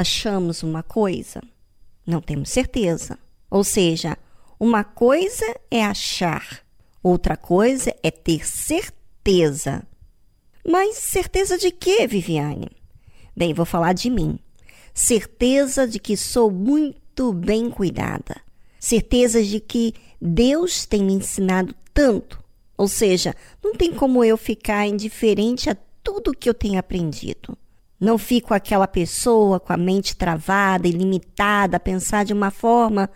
Achamos uma coisa, não temos certeza. Ou seja, uma coisa é achar, outra coisa é ter certeza. Mas certeza de quê, Viviane? Bem, vou falar de mim. Certeza de que sou muito bem cuidada. Certeza de que Deus tem me ensinado tanto. Ou seja, não tem como eu ficar indiferente a tudo que eu tenho aprendido. Não fico aquela pessoa com a mente travada e limitada a pensar de uma forma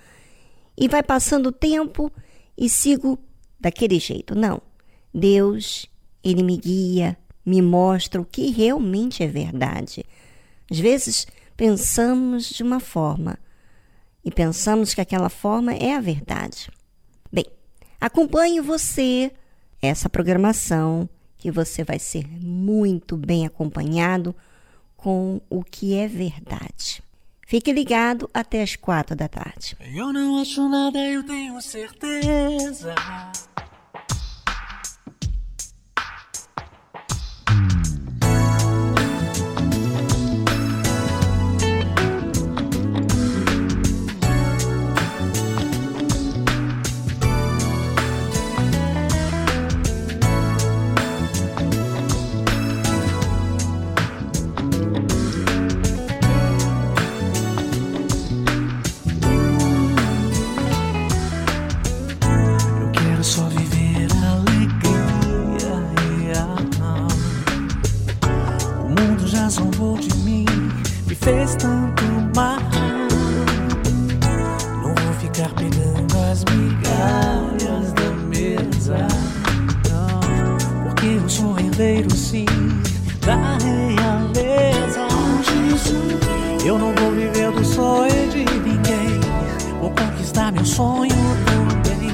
e vai passando o tempo e sigo daquele jeito. Não. Deus, ele me guia, me mostra o que realmente é verdade. Às vezes pensamos de uma forma e pensamos que aquela forma é a verdade. Bem, acompanhe você essa programação que você vai ser muito bem acompanhado com o que é verdade. Fique ligado até as quatro da tarde. Eu não acho nada, eu tenho certeza. Fez tanto mal. Não vou ficar pegando as migalhas da mesa, não, porque eu sou herdeiro sim da realeza. Eu não vou viver do sonho de ninguém, vou conquistar meu sonho também.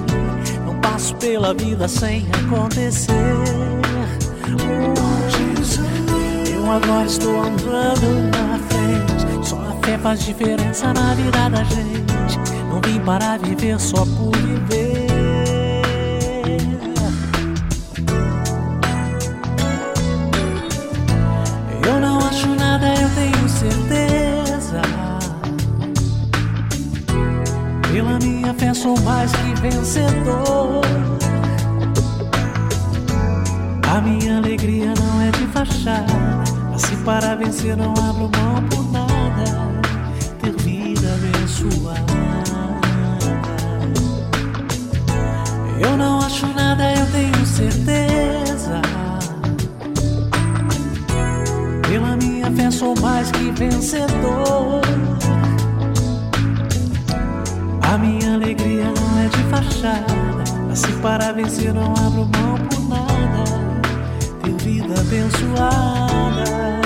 Não passo pela vida sem acontecer. Eu agora estou andando na fé faz diferença na vida da gente. Não vim para viver só por viver. Eu não acho nada, eu tenho certeza. Pela minha fé sou mais que vencedor. A minha alegria não é de fachada. Assim para vencer não abro mão por nada. Sou mais que vencedor. A minha alegria não é de fachada. Assim para vencer não abro mão por nada. Ter vida abençoada.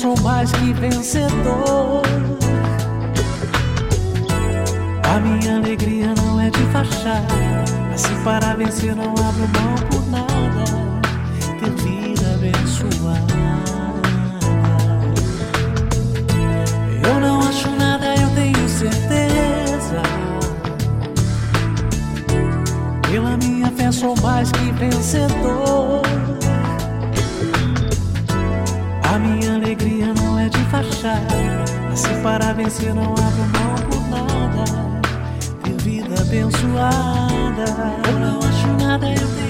Sou mais que vencedor. A minha alegria não é de fachada. Assim para vencer não abro mão por nada. Ter vida abençoada. Eu não acho nada, eu tenho certeza. Pela minha fé sou mais que vencedor. Alegria não é de fachada. Assim para vencer não abro mão por nada. Ter vida abençoada. Eu não acho nada, eu tenho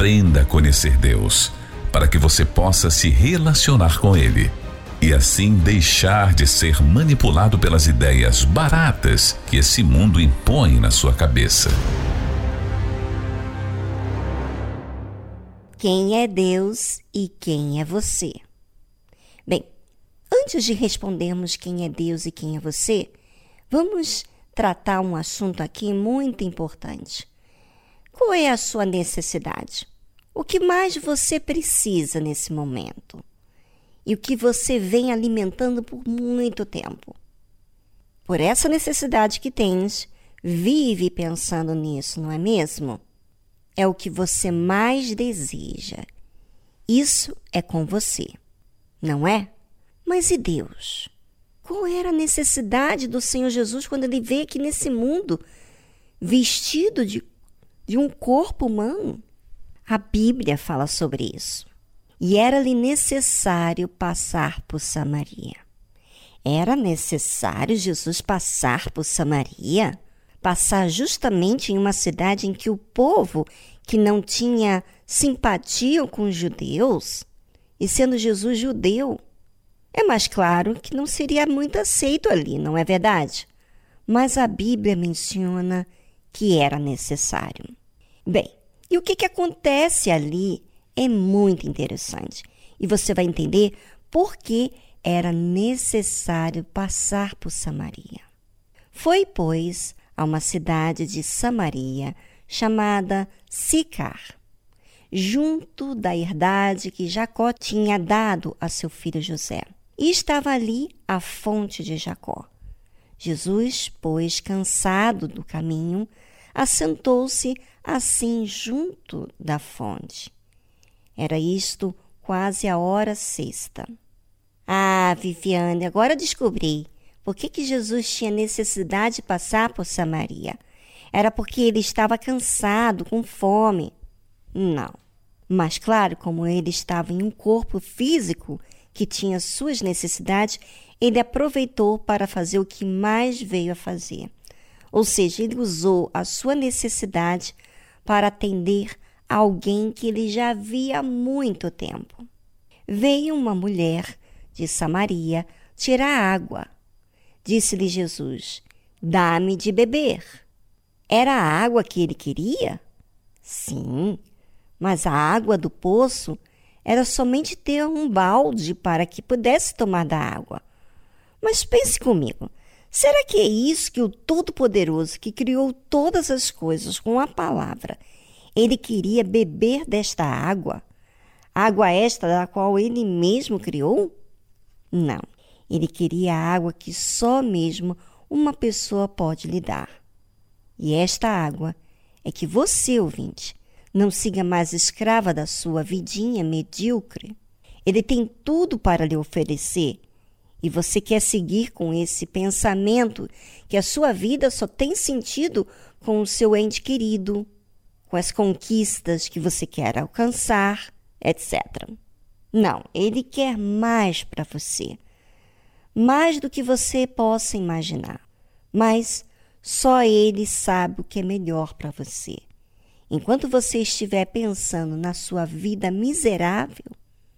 Aprenda a conhecer Deus, para que você possa se relacionar com Ele e assim deixar de ser manipulado pelas ideias baratas que esse mundo impõe na sua cabeça. Quem é Deus e quem é você? Bem, antes de respondermos quem é Deus e quem é você, vamos tratar um assunto aqui muito importante. Qual é a sua necessidade? O que mais você precisa nesse momento? E o que você vem alimentando por muito tempo? Por essa necessidade que tens, vive pensando nisso, não é mesmo? É o que você mais deseja. Isso é com você, não é? Mas e Deus? Qual era a necessidade do Senhor Jesus quando ele veio aqui nesse mundo vestido de, de um corpo humano? A Bíblia fala sobre isso. E era-lhe necessário passar por Samaria. Era necessário Jesus passar por Samaria? Passar justamente em uma cidade em que o povo que não tinha simpatia com os judeus E sendo Jesus judeu, é mais claro que não seria muito aceito ali, não é verdade? Mas a Bíblia menciona que era necessário. Bem, e o que, que acontece ali é muito interessante. E você vai entender por que era necessário passar por Samaria. Foi, pois, a uma cidade de Samaria chamada Sicar, junto da herdade que Jacó tinha dado a seu filho José. E estava ali a fonte de Jacó. Jesus, pois, cansado do caminho, assentou-se assim junto da fonte. Era isto quase a hora sexta. Ah, Viviane, agora descobri por que, que Jesus tinha necessidade de passar por Samaria. Era porque ele estava cansado, com fome. Não. Mas, claro, como ele estava em um corpo físico que tinha suas necessidades, ele aproveitou para fazer o que mais veio a fazer. Ou seja, ele usou a sua necessidade para atender alguém que ele já via há muito tempo. Veio uma mulher de Samaria tirar água. Disse-lhe Jesus: Dá-me de beber. Era a água que ele queria? Sim, mas a água do poço era somente ter um balde para que pudesse tomar da água. Mas pense comigo: será que é isso que o Todo-Poderoso, que criou todas as coisas com a palavra, ele queria beber desta água? Água esta da qual ele mesmo criou? Não, ele queria a água que só mesmo uma pessoa pode lhe dar. E esta água é que você, ouvinte, não siga mais escrava da sua vidinha medíocre. Ele tem tudo para lhe oferecer. E você quer seguir com esse pensamento que a sua vida só tem sentido com o seu ente querido, com as conquistas que você quer alcançar, etc. Não, ele quer mais para você. Mais do que você possa imaginar. Mas só ele sabe o que é melhor para você. Enquanto você estiver pensando na sua vida miserável,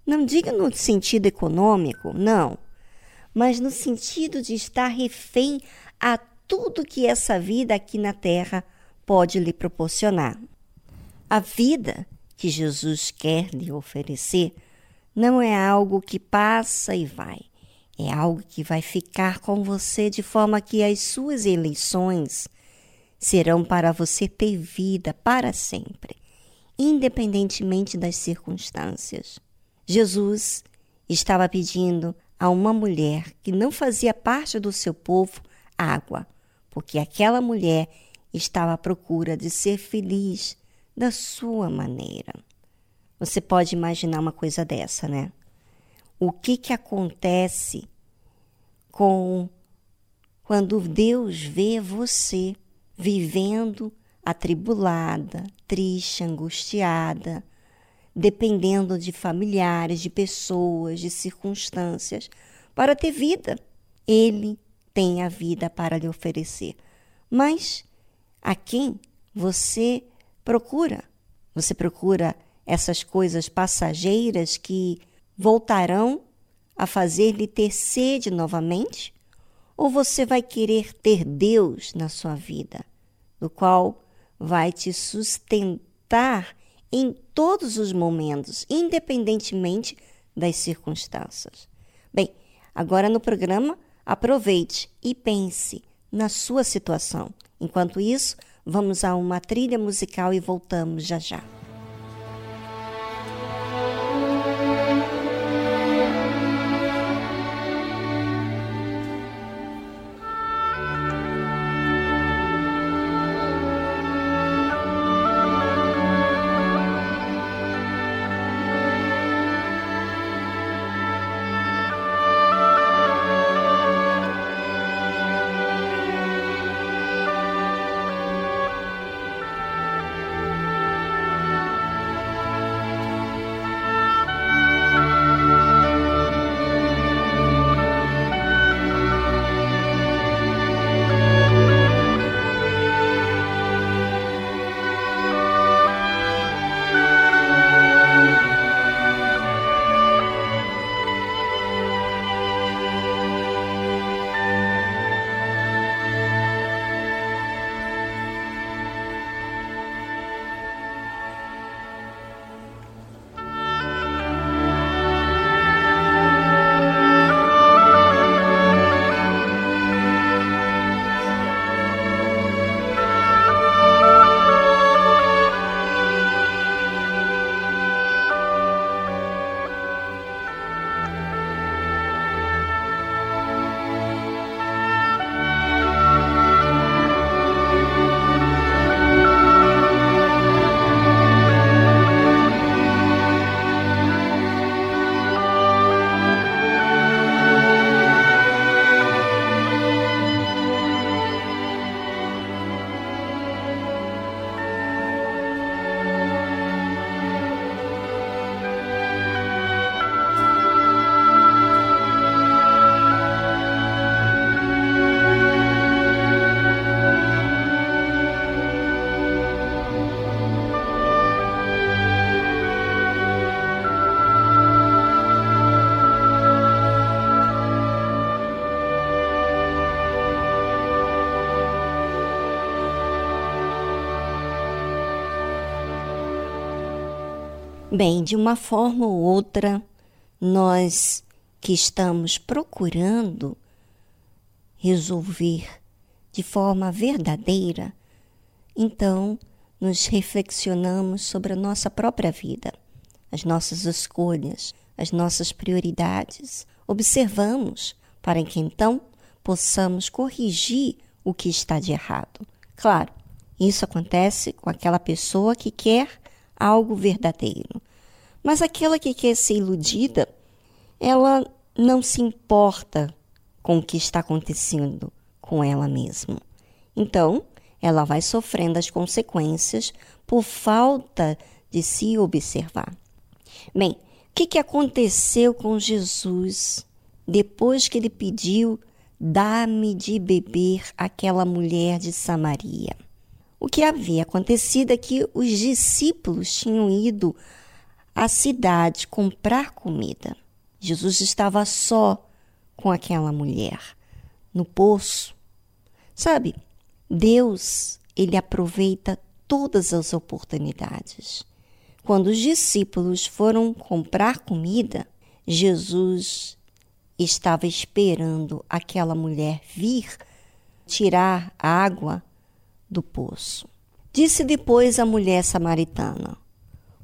não diga no sentido econômico, não, mas no sentido de estar refém a tudo que essa vida aqui na terra pode lhe proporcionar. A vida que Jesus quer lhe oferecer não é algo que passa e vai. É algo que vai ficar com você de forma que as suas eleições serão para você ter vida para sempre, independentemente das circunstâncias. Jesus estava pedindo a uma mulher que não fazia parte do seu povo água, porque aquela mulher estava à procura de ser feliz da sua maneira. Você pode imaginar uma coisa dessa, né? O que que acontece com quando Deus vê você vivendo atribulada, triste, angustiada, dependendo de familiares, de pessoas, de circunstâncias, para ter vida. Ele tem a vida para lhe oferecer. Mas a quem você procura? Você procura essas coisas passageiras que voltarão a fazer-lhe ter sede novamente? Ou você vai querer ter Deus na sua vida? do qual vai te sustentar em todos os momentos, independentemente das circunstâncias. Bem, agora no programa, aproveite e pense na sua situação. Enquanto isso, vamos a uma trilha musical e voltamos já já. Bem, de uma forma ou outra, nós que estamos procurando resolver de forma verdadeira, então nos reflexionamos sobre a nossa própria vida, as nossas escolhas, as nossas prioridades, observamos para que então possamos corrigir o que está de errado. Claro, isso acontece com aquela pessoa que quer algo verdadeiro. Mas aquela que quer ser iludida, ela não se importa com o que está acontecendo com ela mesma. Então, ela vai sofrendo as consequências por falta de se observar. Bem, o que, que aconteceu com Jesus depois que ele pediu dá-me de beber aquela mulher de Samaria? O que havia acontecido é que os discípulos tinham ido à cidade comprar comida. Jesus estava só com aquela mulher no poço. Sabe, Deus, ele aproveita todas as oportunidades. Quando os discípulos foram comprar comida, Jesus estava esperando aquela mulher vir tirar água do poço. Disse depois a mulher samaritana: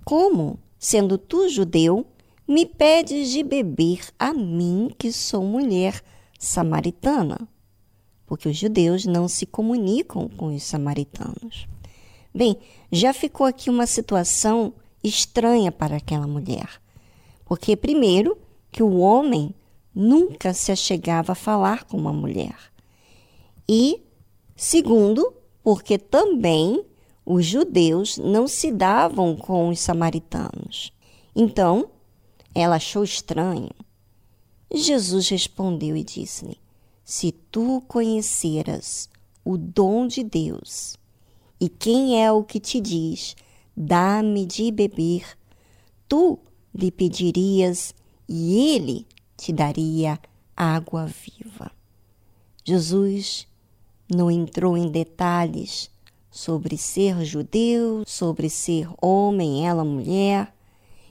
Como, sendo tu judeu, me pedes de beber a mim, que sou mulher samaritana? Porque os judeus não se comunicam com os samaritanos. Bem, já ficou aqui uma situação estranha para aquela mulher. Porque, primeiro, que o homem nunca se achegava a falar com uma mulher. E, segundo, porque também os judeus não se davam com os samaritanos. Então, ela achou estranho. Jesus respondeu e disse-lhe: Se tu conheceras o dom de Deus e quem é o que te diz, dá-me de beber, tu lhe pedirias e ele te daria água viva. Jesus não entrou em detalhes sobre ser judeu, sobre ser homem, ela mulher.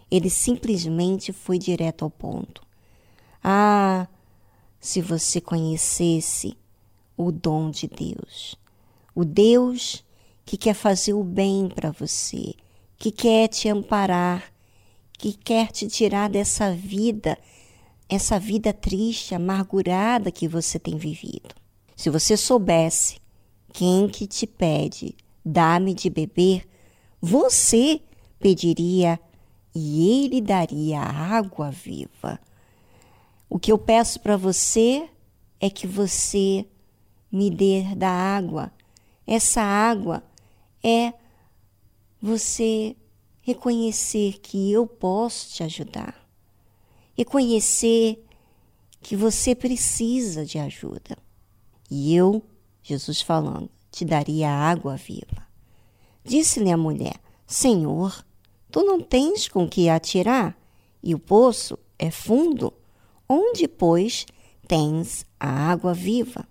Ele simplesmente foi direto ao ponto. Ah, se você conhecesse o dom de Deus, o Deus que quer fazer o bem para você, que quer te amparar, que quer te tirar dessa vida, essa vida triste, amargurada que você tem vivido. Se você soubesse quem que te pede, dá-me de beber, você pediria e ele daria água viva. O que eu peço para você é que você me dê da água. Essa água é você reconhecer que eu posso te ajudar. Reconhecer que você precisa de ajuda. E eu, Jesus falando, te daria água viva. Disse-lhe a mulher: Senhor, tu não tens com que atirar, e o poço é fundo. Onde, pois, tens a água viva?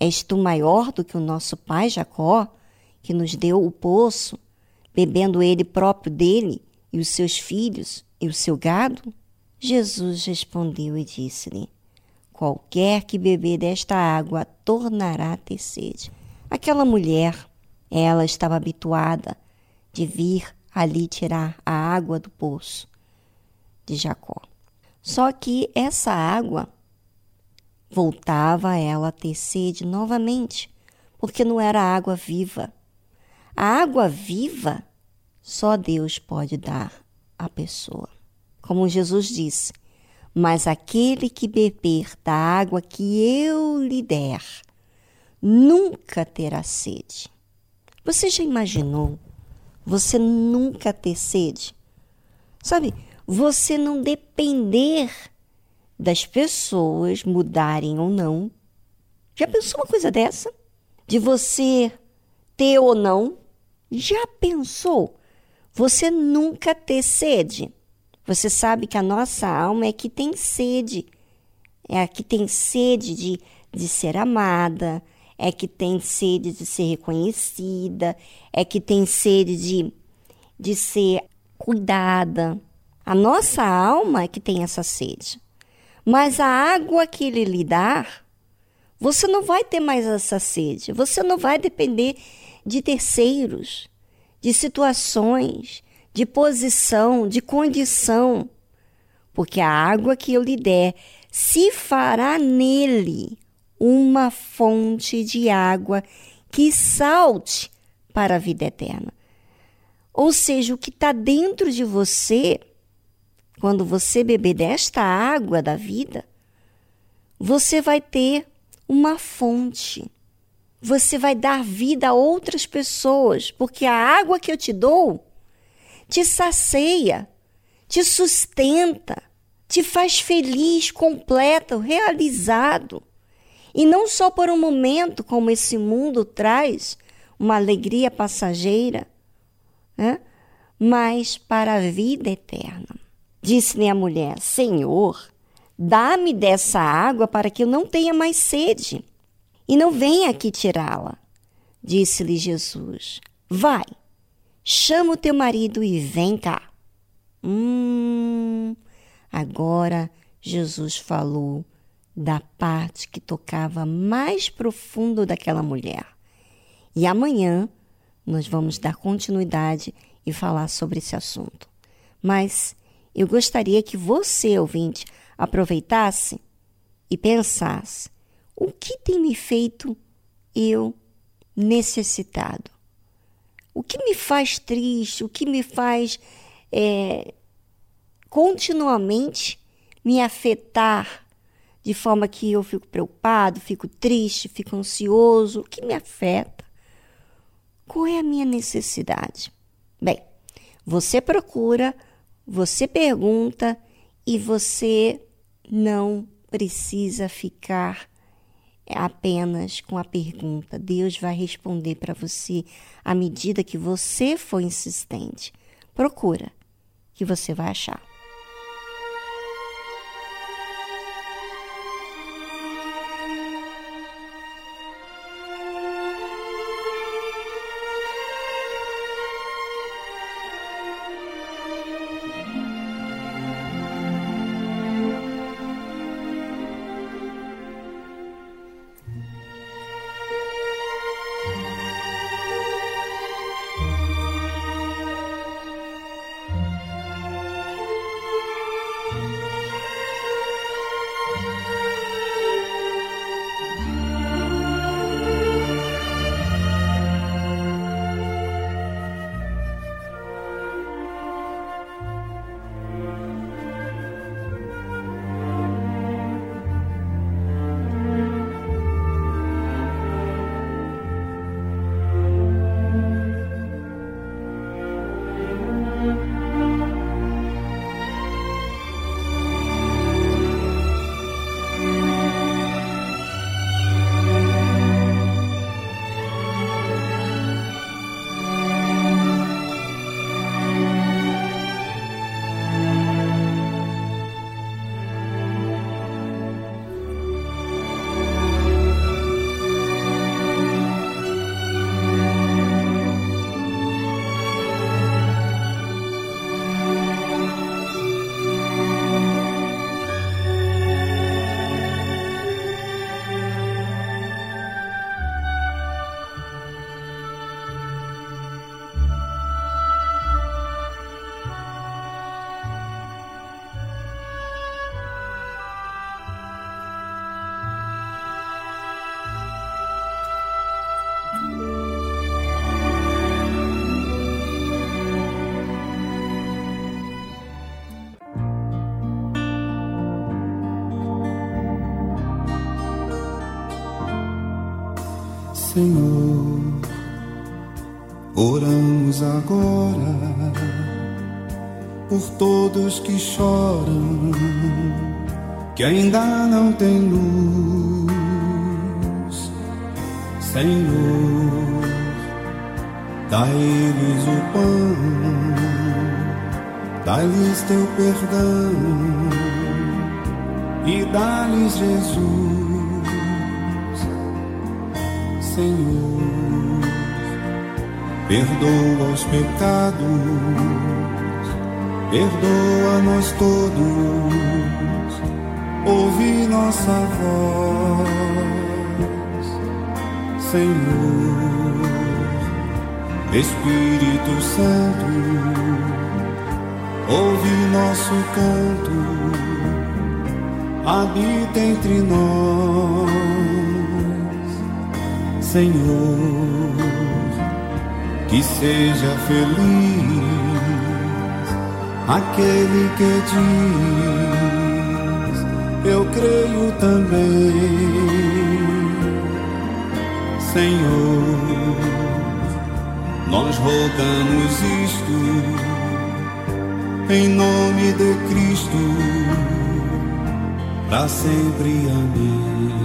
És tu maior do que o nosso pai Jacó, que nos deu o poço, bebendo ele próprio dele, e os seus filhos, e o seu gado? Jesus respondeu e disse-lhe: Qualquer que beber desta água tornará a ter sede. Aquela mulher, ela estava habituada de vir ali tirar a água do poço de Jacó. Só que essa água voltava ela a ter sede novamente, porque não era água viva. A água viva só Deus pode dar à pessoa. Como Jesus disse, mas aquele que beber da água que eu lhe der, nunca terá sede. Você já imaginou você nunca ter sede? Sabe, você não depender das pessoas mudarem ou não. Já pensou uma coisa dessa? De você ter ou não? Já pensou? Você nunca ter sede? Você sabe que a nossa alma é que tem sede, é a que tem sede de, de ser amada, é que tem sede de ser reconhecida, é que tem sede de, de ser cuidada. A nossa alma é que tem essa sede. Mas a água que ele lhe dá, você não vai ter mais essa sede. Você não vai depender de terceiros, de situações, de posição, de condição. Porque a água que eu lhe der se fará nele uma fonte de água que salte para a vida eterna. Ou seja, o que está dentro de você, quando você beber desta água da vida, você vai ter uma fonte. Você vai dar vida a outras pessoas, porque a água que eu te dou te sacia, te sustenta, te faz feliz, completo, realizado. E não só por um momento, como esse mundo traz, uma alegria passageira, né? mas para a vida eterna. Disse-lhe a mulher: Senhor, dá-me dessa água para que eu não tenha mais sede e não venha aqui tirá-la. Disse-lhe Jesus: Vai, chama o teu marido e vem cá. Hum, agora Jesus falou da parte que tocava mais profundo daquela mulher. E amanhã nós vamos dar continuidade e falar sobre esse assunto. Mas eu gostaria que você, ouvinte, aproveitasse e pensasse: o que tem me feito eu necessitado? O que me faz triste? O que me faz é, continuamente me afetar de forma que eu fico preocupado, fico triste, fico ansioso? O que me afeta? Qual é a minha necessidade? Bem, você procura, você pergunta e você não precisa ficar apenas com a pergunta. Deus vai responder para você à medida que você for insistente. Procura, que você vai achar. Todos que choram, que ainda não têm luz. Senhor, dá-lhes o pão, dá-lhes teu perdão e dá-lhes Jesus. Senhor, perdoa os pecados Perdoa-nos todos, ouve nossa voz, Senhor, Espírito Santo, ouve nosso canto, habita entre nós, Senhor, que seja feliz aquele que diz: Eu creio também, Senhor. Nós rogamos isto em nome de Cristo, para sempre. Amém.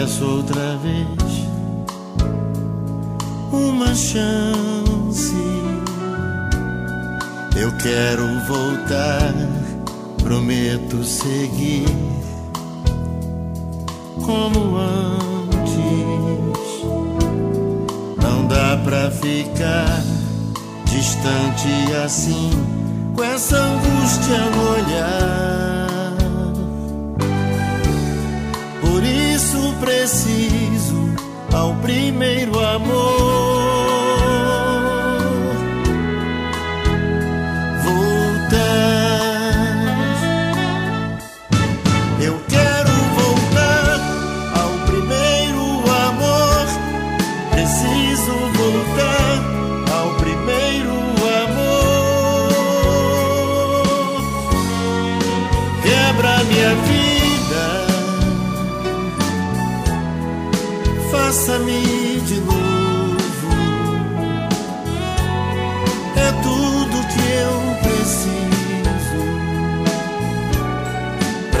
Mas Isso preciso ao primeiro amor.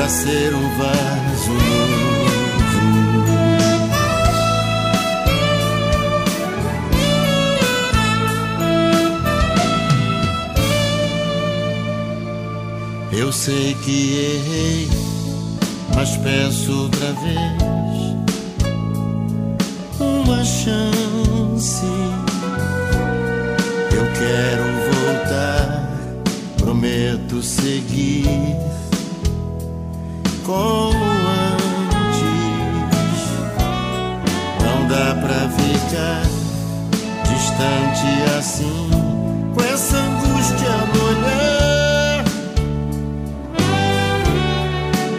Ser um vaso novo. Eu sei que errei, mas peço outra vez uma chance. Eu quero voltar, prometo seguir como antes. Não dá pra ficar distante assim, com essa angústia no olhar.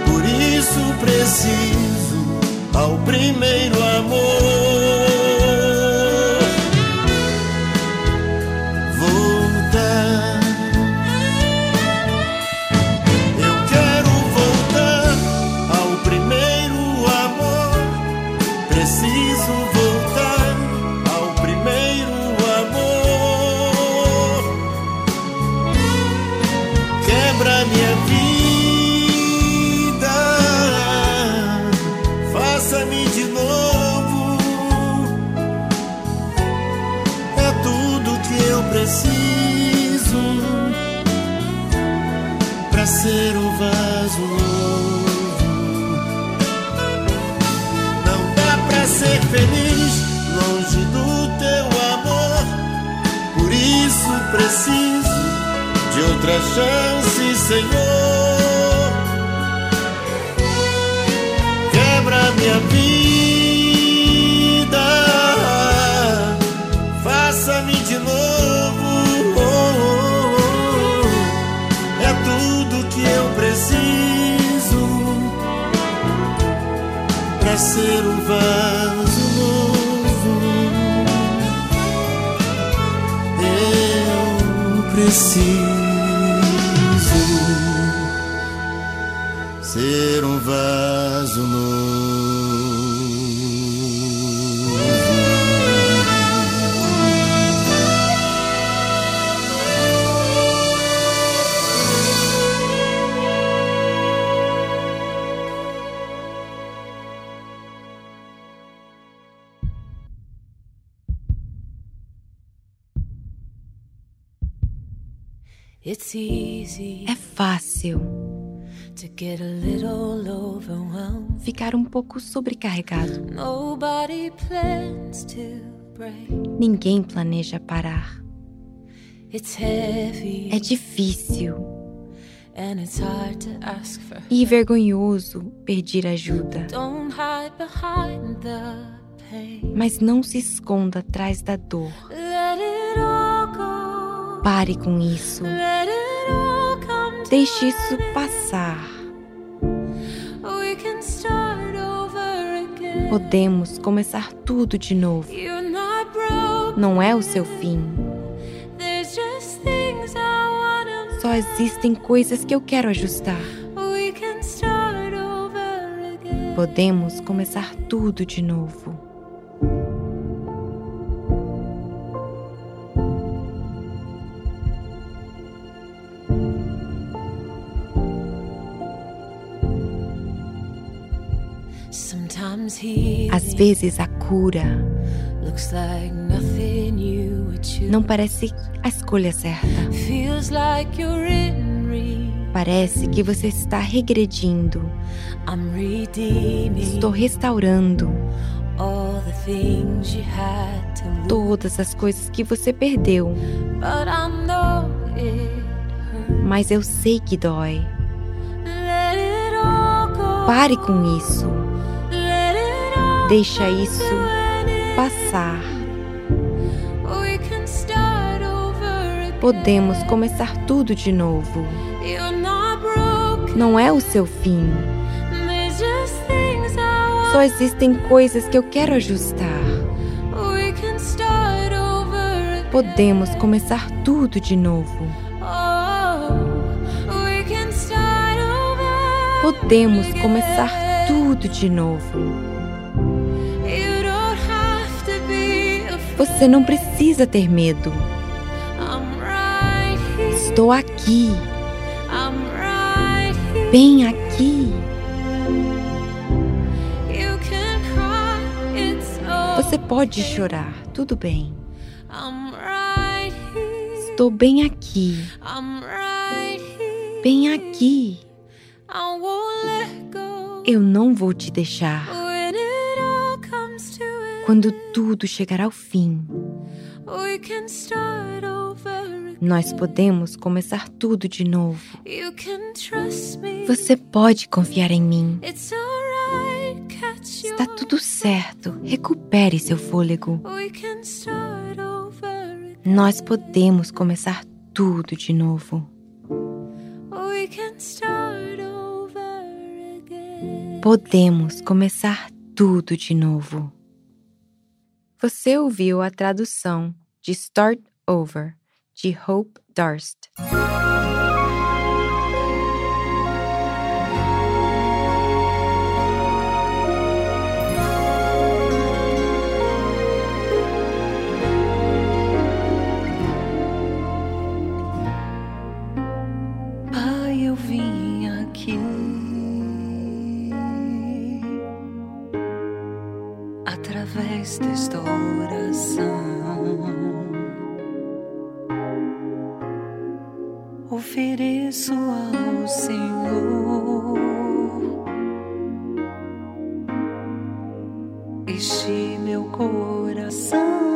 Por isso preciso ao primeiro chance, Senhor. Quebra minha vida, faça-me de novo. É tudo que eu preciso para ser um vaso. Eu preciso vaso novo. It's easy É fácil ficar um pouco sobrecarregado. Nobody plans to break. Ninguém planeja parar. É difícil and it's hard to ask for. e vergonhoso pedir ajuda. Don't hide behind the pain. Mas não se esconda atrás da dor. Pare com isso. Deixe isso passar. Podemos começar tudo de novo. Não é o seu fim. Só existem coisas que eu quero ajustar. Podemos começar tudo de novo. Às vezes a cura não parece a escolha certa. Parece que você está regredindo. Estou restaurando todas as coisas que você perdeu. Mas eu sei que dói. Pare com isso. Deixa isso passar. Podemos começar tudo de novo. Não é o seu fim. Só existem coisas que eu quero ajustar. Podemos começar tudo de novo. Podemos começar tudo de novo. Você não precisa ter medo. Estou aqui, bem aqui. Você pode chorar, tudo bem. Estou bem aqui, bem aqui. Eu não vou te deixar. Quando tudo chegar ao fim, we can start over. again. nós podemos começar tudo de novo. Você pode confiar em mim. Está tudo certo. Recupere seu fôlego. We can start over. again. Nós podemos começar tudo de novo. Podemos começar tudo de novo. Você ouviu a tradução de Start Over, de Hope Darst. Através desta oração. Ofereço ao Senhor este meu coração.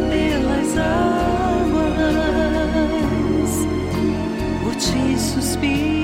Pelas águas. Por ti suspira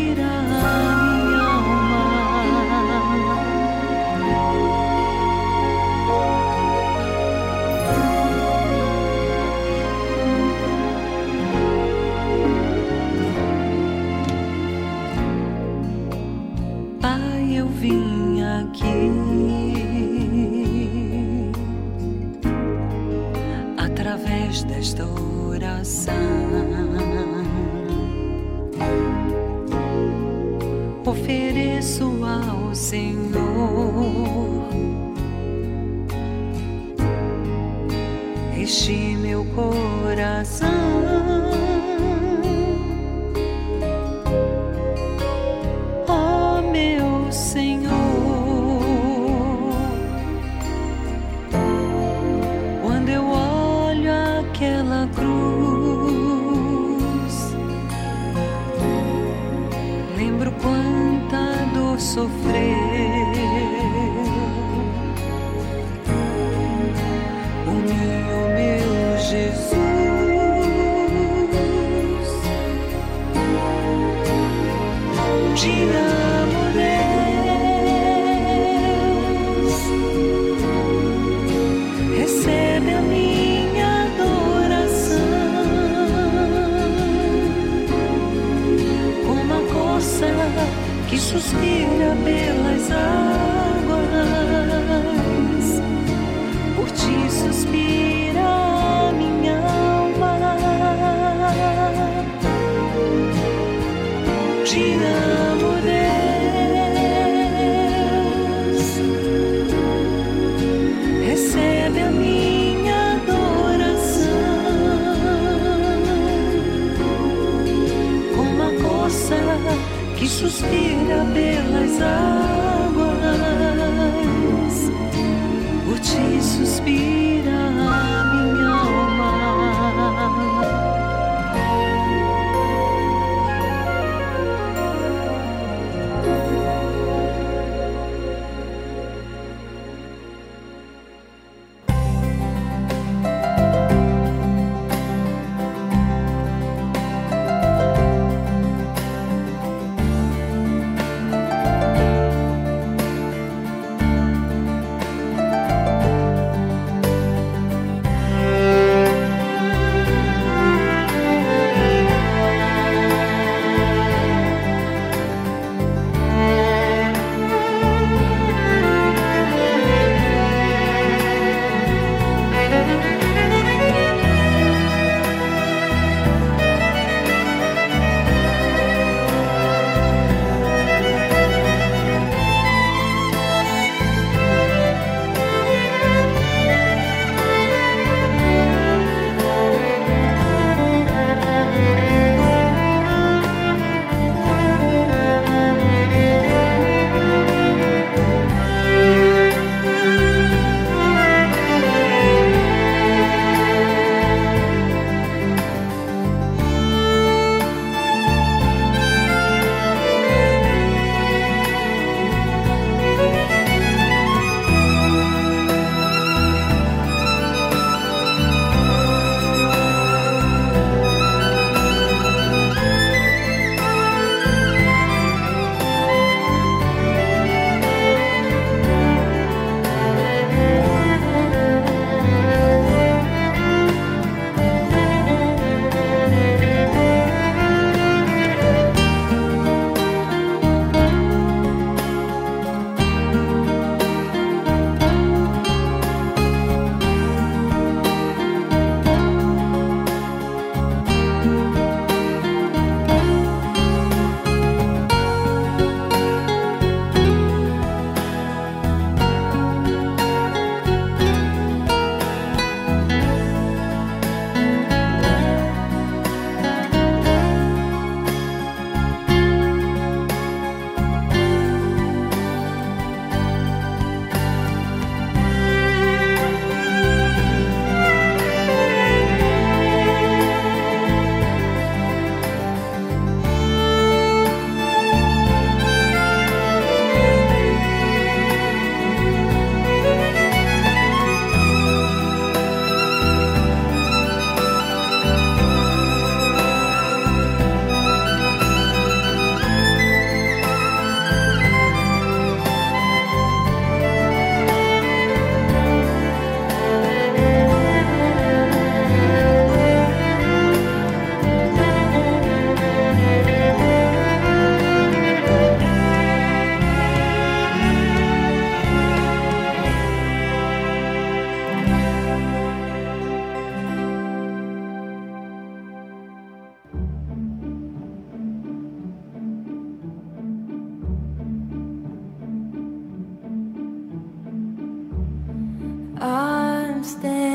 I'm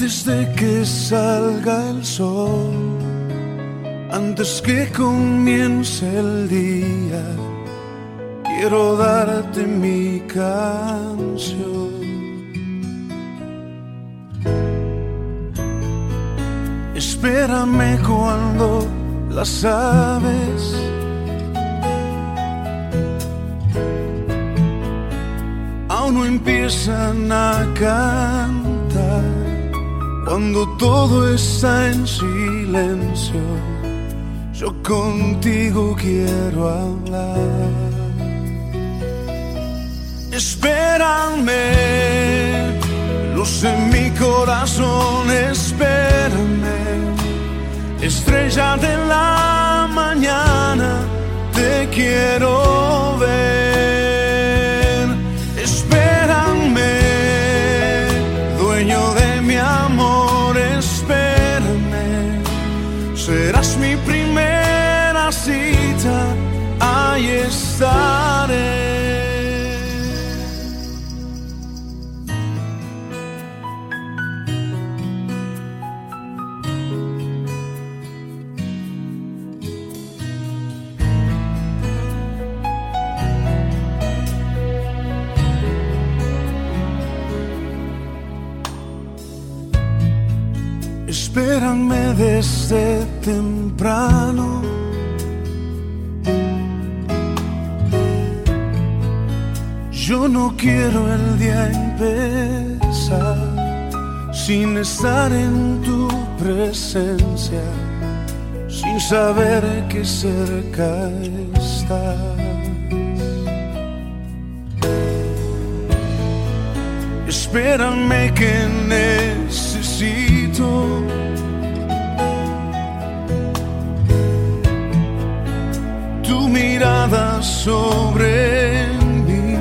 antes de que salga el sol, antes que comience el día, quiero darte mi canción. Espérame cuando las aves aún no empiezan a cantar cuando todo está en silencio, yo contigo quiero hablar. Espérame, luz en mi corazón, espérame, estrella de la mañana, te quiero ver. Desde temprano. Yo no quiero el día empezar sin estar en tu presencia, sin saber que cerca estás. Espérame que necesito mirada sobre mí,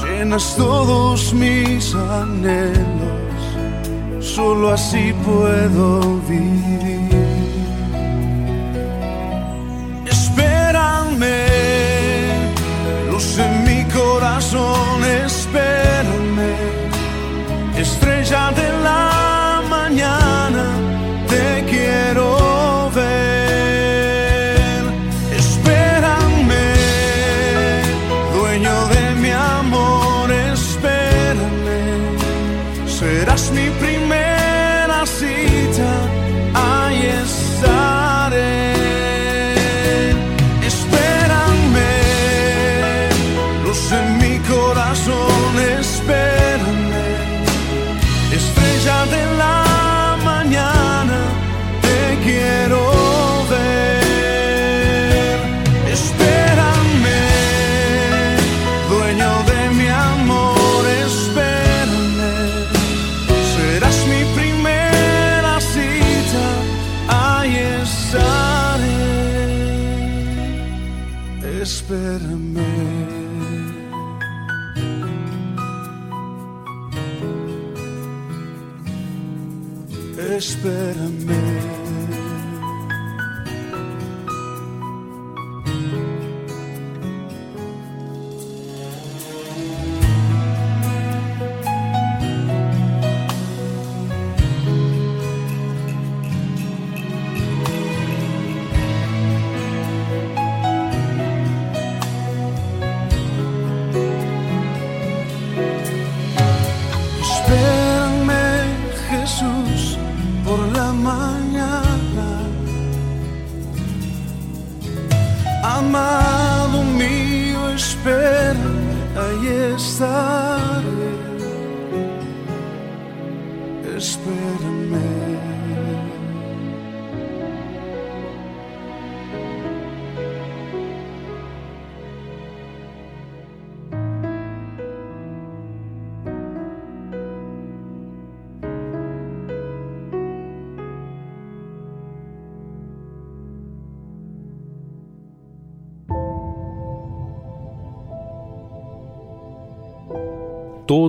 llenas todos mis anhelos, solo así puedo vivir. Espérame, luz en mi corazón, espérame, estrella de la mañana, Espérame. Espérame.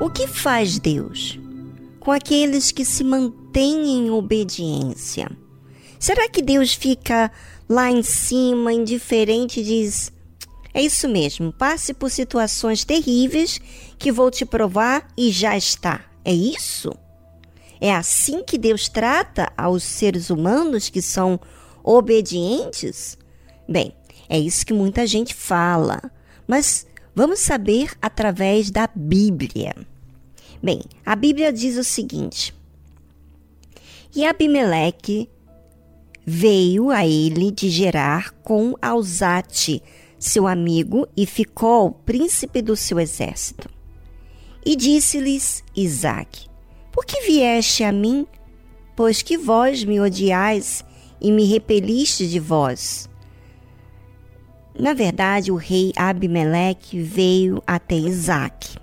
O que faz Deus com aqueles que se mantêm em obediência? Será que Deus fica lá em cima, indiferente, e diz: É isso mesmo, passe por situações terríveis que vou te provar e já está? É isso? É assim que Deus trata aos seres humanos que são obedientes? Bem, é isso que muita gente fala, mas vamos saber através da Bíblia. Bem, a Bíblia diz o seguinte: E Abimeleque veio a ele de Gerar com Alzate, seu amigo, e ficou príncipe do seu exército. E disse-lhes Isaque: Por que vieste a mim? Pois que vós me odiais e me repeliste de vós. Na verdade, o rei Abimeleque veio até Isaque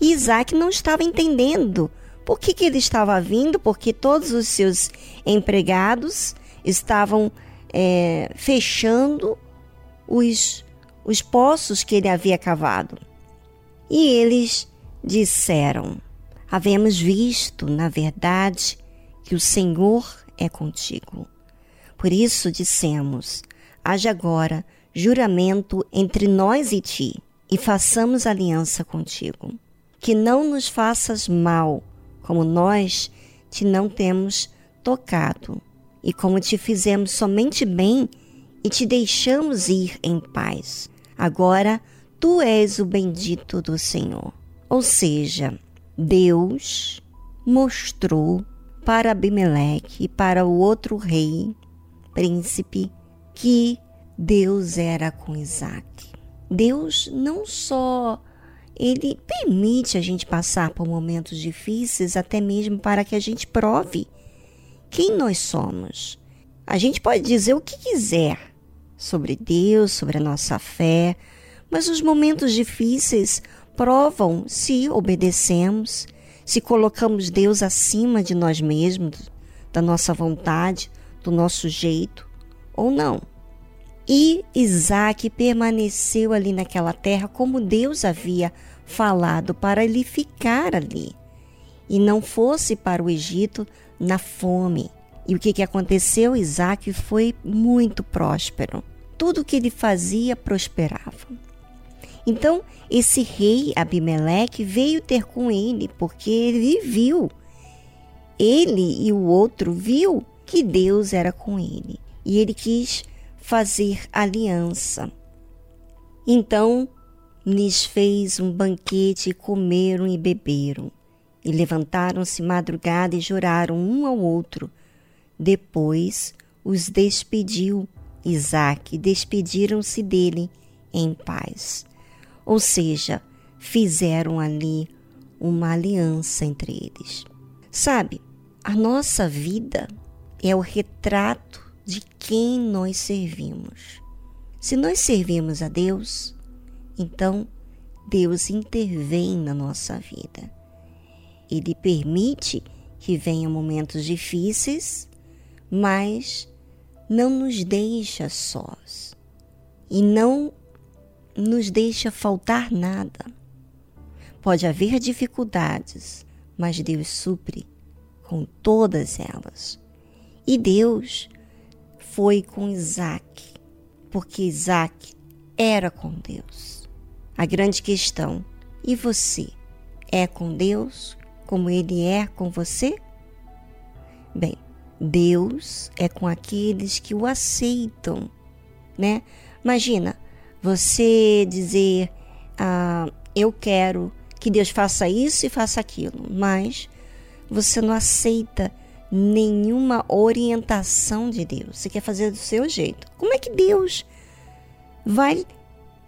e Isaac não estava entendendo por que, que ele estava vindo, porque todos os seus empregados estavam é, fechando os, os poços que ele havia cavado. E eles disseram: Havemos visto, na verdade, que o Senhor é contigo. Por isso dissemos: haja agora juramento entre nós e ti, e façamos aliança contigo que não nos faças mal, como nós te não temos tocado, e como te fizemos somente bem e te deixamos ir em paz. Agora tu és o bendito do Senhor. Ou seja, Deus mostrou para Abimeleque e para o outro rei, príncipe, que Deus era com Isaac. Deus não só ele permite a gente passar por momentos difíceis, até mesmo para que a gente prove quem nós somos. A gente pode dizer o que quiser sobre Deus, sobre a nossa fé, mas os momentos difíceis provam se obedecemos, se colocamos Deus acima de nós mesmos, da nossa vontade, do nosso jeito ou não. E Isaac permaneceu ali naquela terra como Deus havia falado para ele ficar ali e não fosse para o Egito na fome. E o que, que aconteceu? Isaac foi muito próspero. Tudo que ele fazia prosperava. Então, esse rei Abimeleque veio ter com ele, porque ele viu, ele e o outro viu que Deus era com ele. E ele quis fazer aliança. Então, lhes fez um banquete e comeram e beberam. E levantaram-se madrugada e juraram um ao outro. Depois os despediu Isaac, despediram-se dele em paz. Ou seja, fizeram ali uma aliança entre eles. Sabe, a nossa vida é o retrato de quem nós servimos. Se nós servimos a Deus, então Deus intervém na nossa vida. Ele permite que venham momentos difíceis, mas não nos deixa sós e não nos deixa faltar nada. Pode haver dificuldades, mas Deus supre com todas elas. E Deus foi com Isaac, porque Isaac era com Deus. A grande questão: e você? É com Deus como ele é com você? Bem, Deus é com aqueles que o aceitam, né? Imagina você dizer: ah, Eu quero que Deus faça isso e faça aquilo, mas você não aceita nenhuma orientação de Deus. Você quer fazer do seu jeito. Como é que Deus vai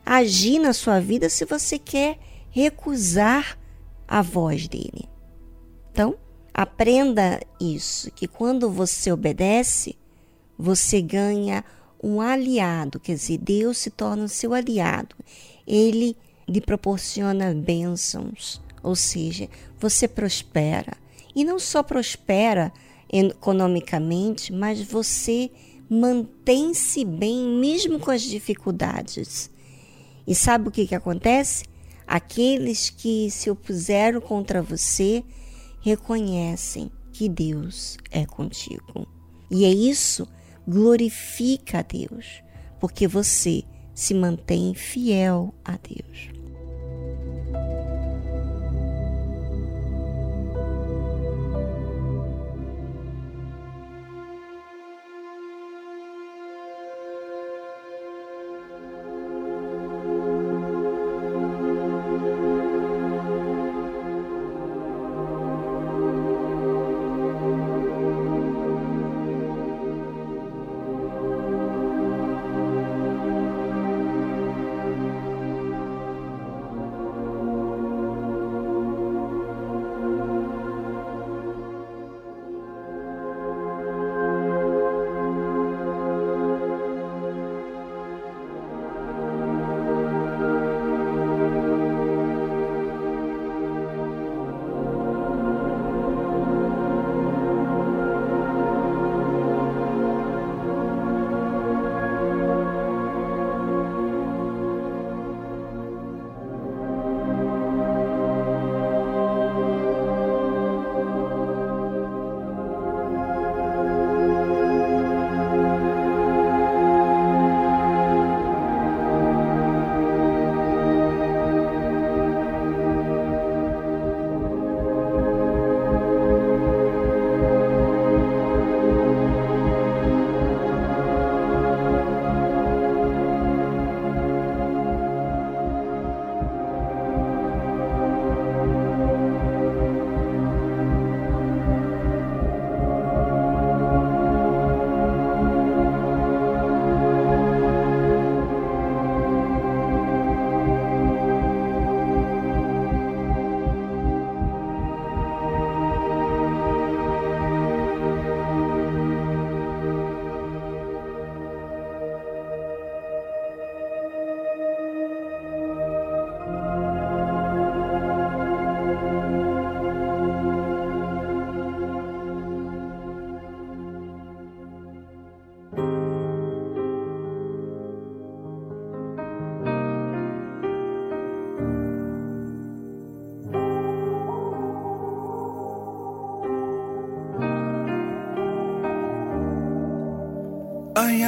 agir na sua vida se você quer recusar a voz dele? Então, aprenda isso, que quando você obedece, você ganha um aliado, quer dizer, Deus se torna o seu aliado. Ele lhe proporciona bênçãos, ou seja, você prospera. E não só prospera economicamente, mas você mantém-se bem mesmo com as dificuldades. E sabe o que, que acontece? Aqueles que se opuseram contra você reconhecem que Deus é contigo. E é isso glorifica a Deus, porque você se mantém fiel a Deus.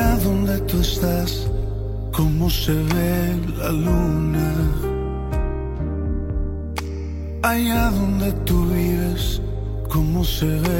Allá donde tú estás, cómo se ve la luna. Allá donde tú vives, cómo se ve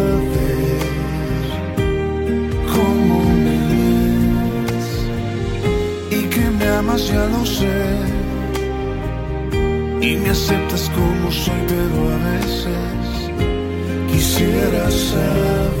aceptas como soy, pero a veces quisiera saber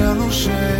me amas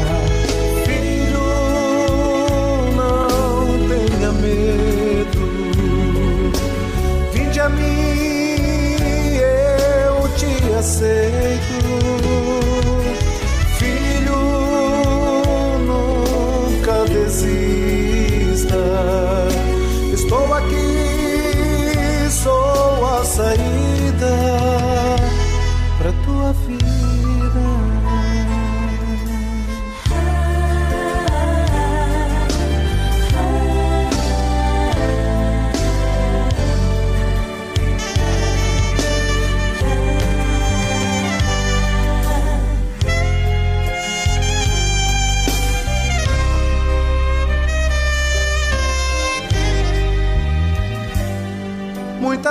medo. Vinde a mim, eu te aceito. Filho, nunca desista. Estou aqui, sou a saída.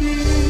you.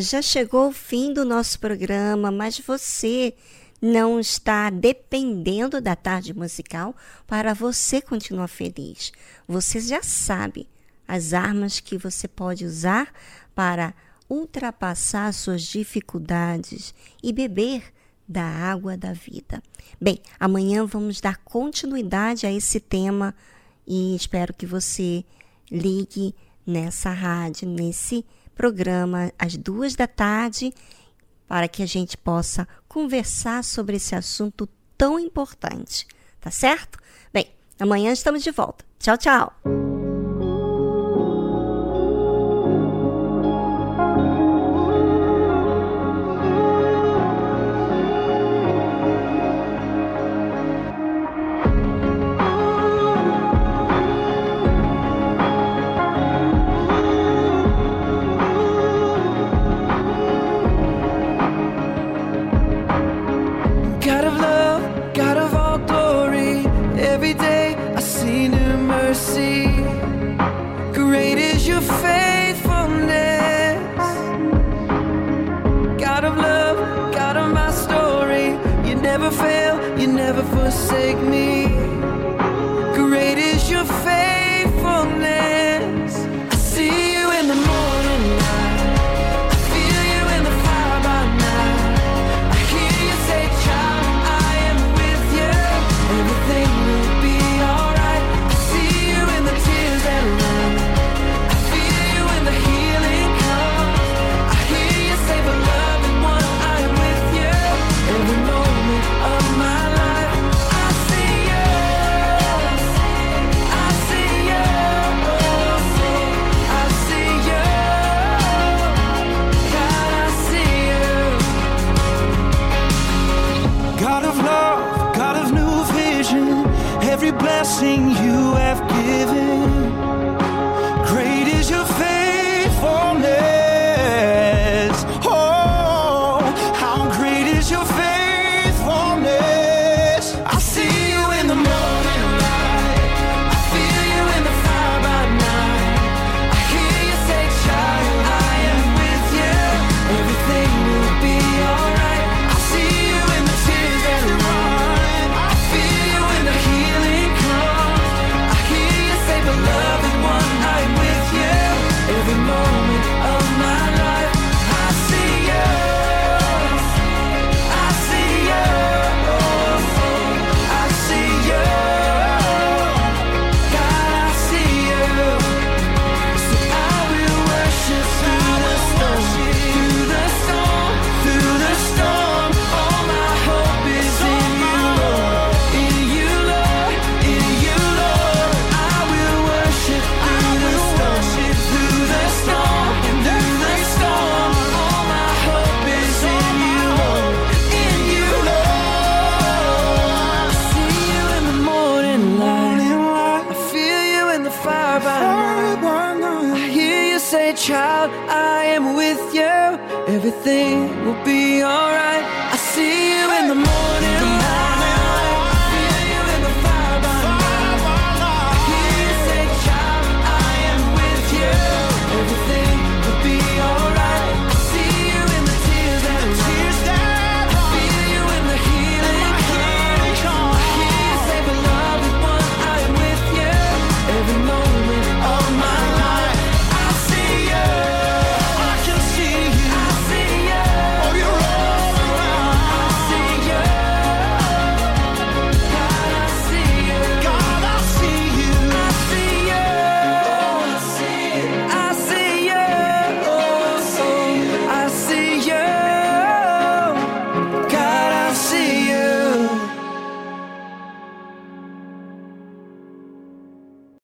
já chegou o fim do nosso programa, mas você não está dependendo da tarde musical para você continuar feliz. Você já sabe as armas que você pode usar para ultrapassar suas dificuldades e beber da água da vida. Bem, amanhã vamos dar continuidade a esse tema e espero que você ligue nessa rádio, nesse programa às duas da tarde para que a gente possa conversar sobre esse assunto tão importante, tá certo? Bem, amanhã estamos de volta. Tchau, tchau!